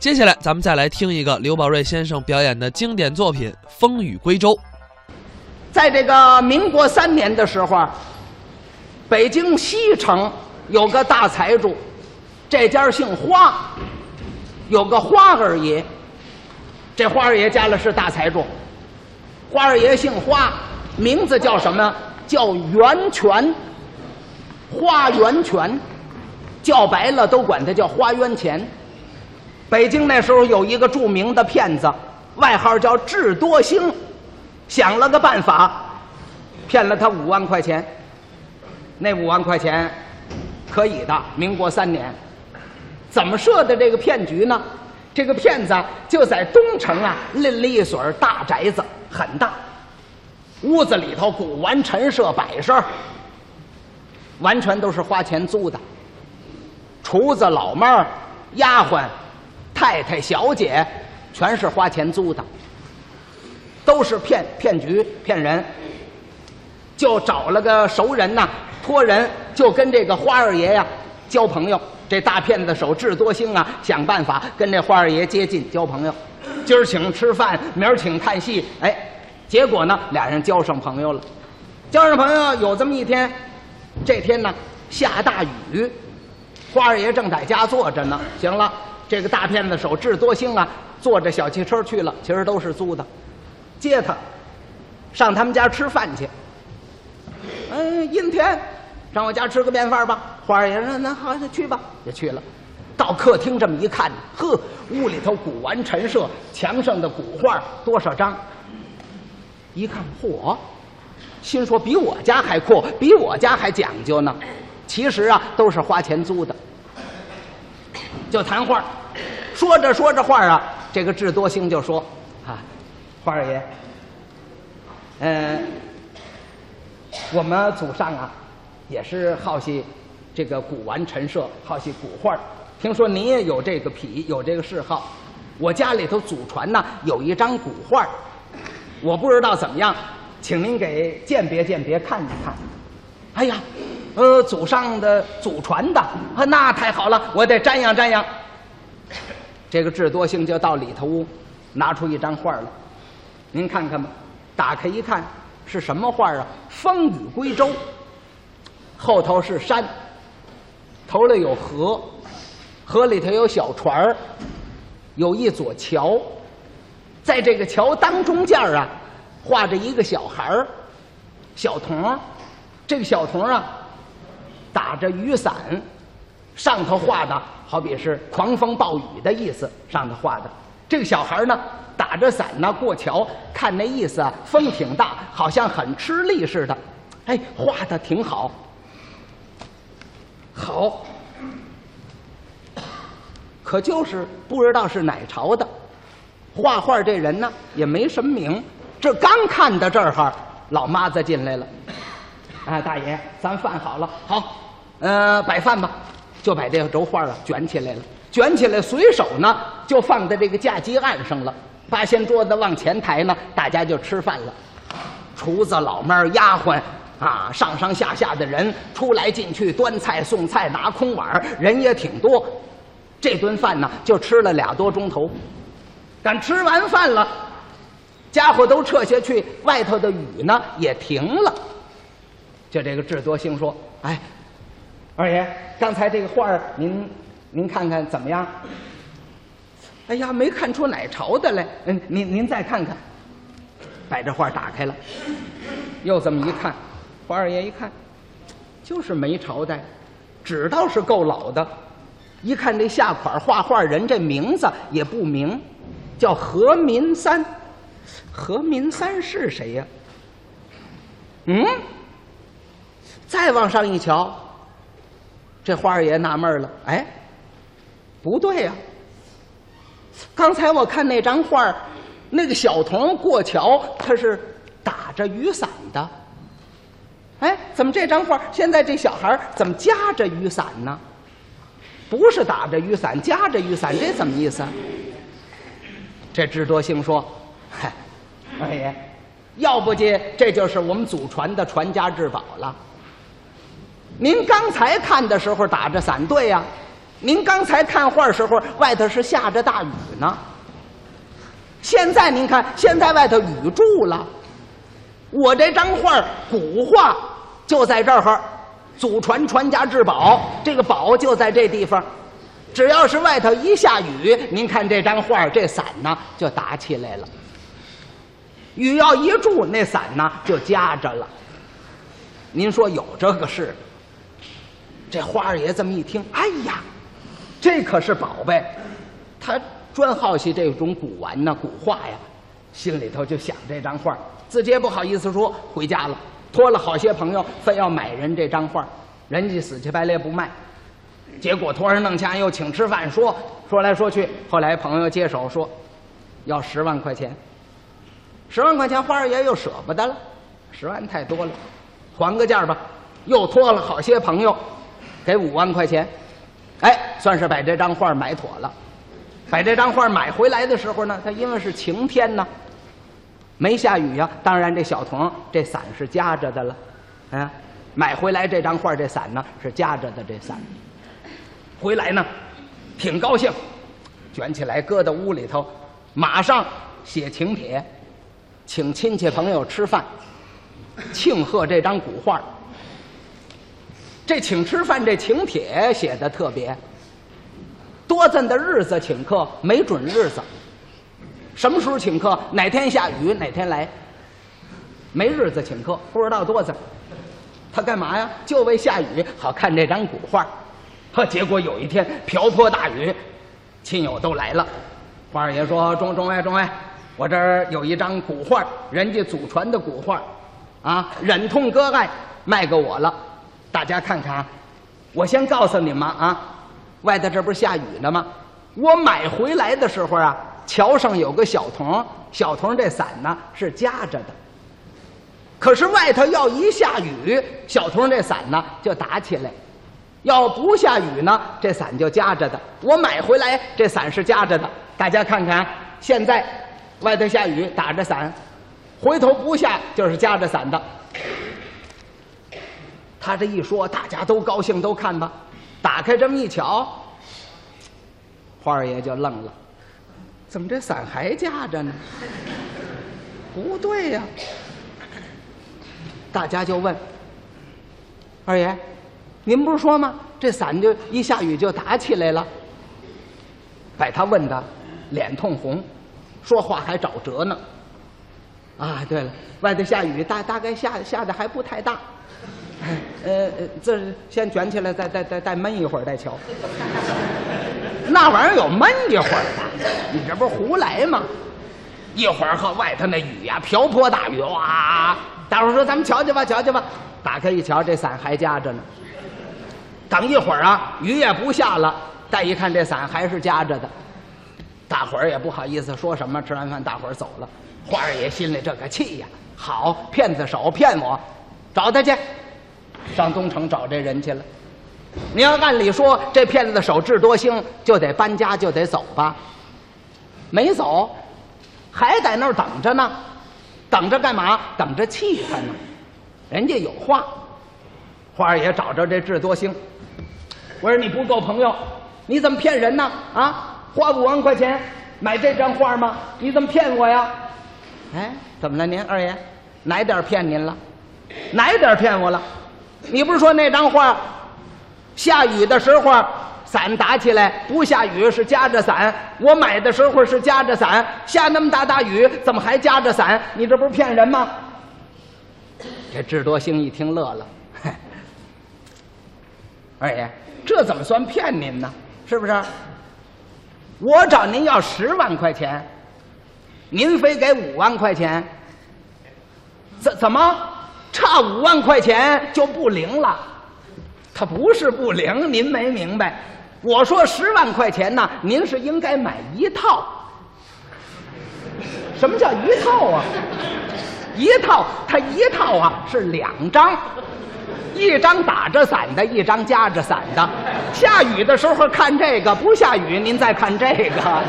接下来，咱们再来听一个刘宝瑞先生表演的经典作品《风雨归舟》。在这个民国三年的时候，北京西城有个大财主，这家姓花，有个花二爷。这花二爷家里是大财主，花二爷姓花，名字叫什么？叫源泉，花源泉，叫白了都管他叫花源钱。北京那时候有一个著名的骗子，外号叫智多星。想了个办法，骗了他五万块钱。那五万块钱可以的。民国三年，怎么设的这个骗局呢？这个骗子就在东城啊，拎了一所大宅子，很大，屋子里头古玩陈设摆设，完全都是花钱租的。厨子、老妹儿、丫鬟、太太、小姐，全是花钱租的。都是骗骗局骗人，就找了个熟人呐，托人就跟这个花二爷呀交朋友。这大骗子手智多星啊，想办法跟这花二爷接近交朋友。今儿请吃饭，明儿请看戏，哎，结果呢，俩人交上朋友了。交上朋友有这么一天，这天呢下大雨，花二爷正在家坐着呢。行了，这个大骗子手智多星啊，坐着小汽车去了，其实都是租的。接他，上他们家吃饭去。嗯，阴天，上我家吃个便饭吧。花儿爷说：“那好，那去吧。”也去了。到客厅这么一看，呵，屋里头古玩陈设，墙上的古画多少张？一看，嚯！心说比我家还阔，比我家还讲究呢。其实啊，都是花钱租的。就谈话，说着说着话啊，这个智多星就说：“啊。”花二爷，嗯，我们祖上啊，也是好戏这个古玩陈设，好戏古画听说您也有这个癖，有这个嗜好。我家里头祖传呢有一张古画我不知道怎么样，请您给鉴别鉴别看一看。哎呀，呃，祖上的祖传的啊，那太好了，我得瞻仰瞻仰。这个智多星就到里头屋，拿出一张画来。您看看吧，打开一看，是什么画啊？风雨归舟，后头是山，头里有河，河里头有小船儿，有一座桥，在这个桥当中间啊，画着一个小孩儿，小童，这个小童啊，打着雨伞，上头画的好比是狂风暴雨的意思，上头画的这个小孩呢。打着伞呢，过桥，看那意思啊，风挺大，好像很吃力似的。哎，画的挺好，好，可就是不知道是哪朝的。画画这人呢，也没什么名。这刚看到这儿哈，老妈子进来了。啊，大爷，咱饭好了，好，呃，摆饭吧，就把这个轴画啊卷起来了，卷起来，随手呢就放在这个架基案上了。八仙桌子往前抬呢，大家就吃饭了。厨子、老妈、丫鬟啊，上上下下的人出来进去，端菜送菜，拿空碗，人也挺多。这顿饭呢，就吃了俩多钟头。赶吃完饭了，家伙都撤下去，外头的雨呢也停了。就这个智多星说：“哎，二爷，刚才这个画，您您看看怎么样？”哎呀，没看出哪朝的来。嗯，您您再看看，把这画打开了，又这么一看，花二爷一看，就是没朝代，纸倒是够老的。一看这下款画画人这名字也不明，叫何民三。何民三是谁呀？嗯，再往上一瞧，这花二爷纳闷了，哎，不对呀。刚才我看那张画那个小童过桥，他是打着雨伞的。哎，怎么这张画现在这小孩怎么夹着雨伞呢？不是打着雨伞，夹着雨伞，这怎么意思啊？这智多星说：“嗨，二爷，要不介这就是我们祖传的传家之宝了。您刚才看的时候打着伞，对呀，您刚才看画时候，外头是下着大雨呢。现在您看，现在外头雨住了。我这张画古画就在这儿，祖传传家之宝，这个宝就在这地方。只要是外头一下雨，您看这张画，这伞呢就打起来了。雨要一住，那伞呢就夹着了。您说有这个事？这花二爷这么一听，哎呀，这可是宝贝，他专好奇这种古玩呢、古画呀，心里头就想这张画，自己也不好意思说，回家了，托了好些朋友，非要买人这张画，人家死乞白赖不卖，结果托人弄钱又请吃饭，说说来说去，后来朋友接手说，要十万块钱，十万块钱花二爷又舍不得了，十万太多了，还个价吧，又托了好些朋友。给五万块钱，哎，算是把这张画买妥了。把这张画买回来的时候呢，它因为是晴天呢，没下雨呀。当然，这小童这伞是夹着的了。啊，买回来这张画，这伞呢是夹着的。这伞回来呢，挺高兴，卷起来搁到屋里头，马上写请帖，请亲戚朋友吃饭，庆贺这张古画。这请吃饭，这请帖写的特别。多咱的日子请客，没准日子。什么时候请客？哪天下雨哪天来。没日子请客，不知道多咱。他干嘛呀？就为下雨好看这张古画。呵，结果有一天瓢泼大雨，亲友都来了。花二爷说：“中中外中外，我这儿有一张古画，人家祖传的古画，啊，忍痛割爱卖给我了。”大家看看啊，我先告诉你们啊，外头这不是下雨呢吗？我买回来的时候啊，桥上有个小童，小童这伞呢是夹着的。可是外头要一下雨，小童这伞呢就打起来；要不下雨呢，这伞就夹着的。我买回来这伞是夹着的，大家看看，现在外头下雨打着伞，回头不下就是夹着伞的。他这一说，大家都高兴，都看吧。打开这么一瞧，花二爷就愣了：怎么这伞还架着呢？不对呀！大家就问二爷：“您不是说吗？这伞就一下雨就打起来了？”把他问的脸通红，说话还找辙呢。啊，对了，外头下雨，大大概下下的还不太大。呃，这先卷起来，再再再再闷一会儿再瞧。那玩意儿有闷一会儿的，你这不是胡来吗？一会儿和外头那雨呀，瓢泼大雨哇！大伙说咱们瞧瞧吧，瞧瞧吧。打开一瞧，这伞还夹着呢。等一会儿啊，雨也不下了，再一看这伞还是夹着的。大伙儿也不好意思说什么。吃完饭，大伙儿走了。花二爷心里这个气呀，好骗子手骗我，找他去。上东城找这人去了。你要按理说，这骗子的手智多星，就得搬家，就得走吧。没走，还在那儿等着呢。等着干嘛？等着气他呢。人家有话。花二爷找着这智多星，我说你不够朋友，你怎么骗人呢？啊，花五万块钱买这张画吗？你怎么骗我呀？哎，怎么了您二爷？哪点骗您了？哪点骗我了？你不是说那张画，下雨的时候伞打起来，不下雨是夹着伞。我买的时候是夹着伞，下那么大大雨，怎么还夹着伞？你这不是骗人吗？这智多星一听乐了，二爷，这怎么算骗您呢？是不是？我找您要十万块钱，您非给五万块钱，怎怎么？差五万块钱就不灵了，他不是不灵，您没明白。我说十万块钱呢，您是应该买一套。什么叫一套啊？一套，它一套啊是两张，一张打着伞的，一张夹着伞的。下雨的时候看这个，不下雨您再看这个。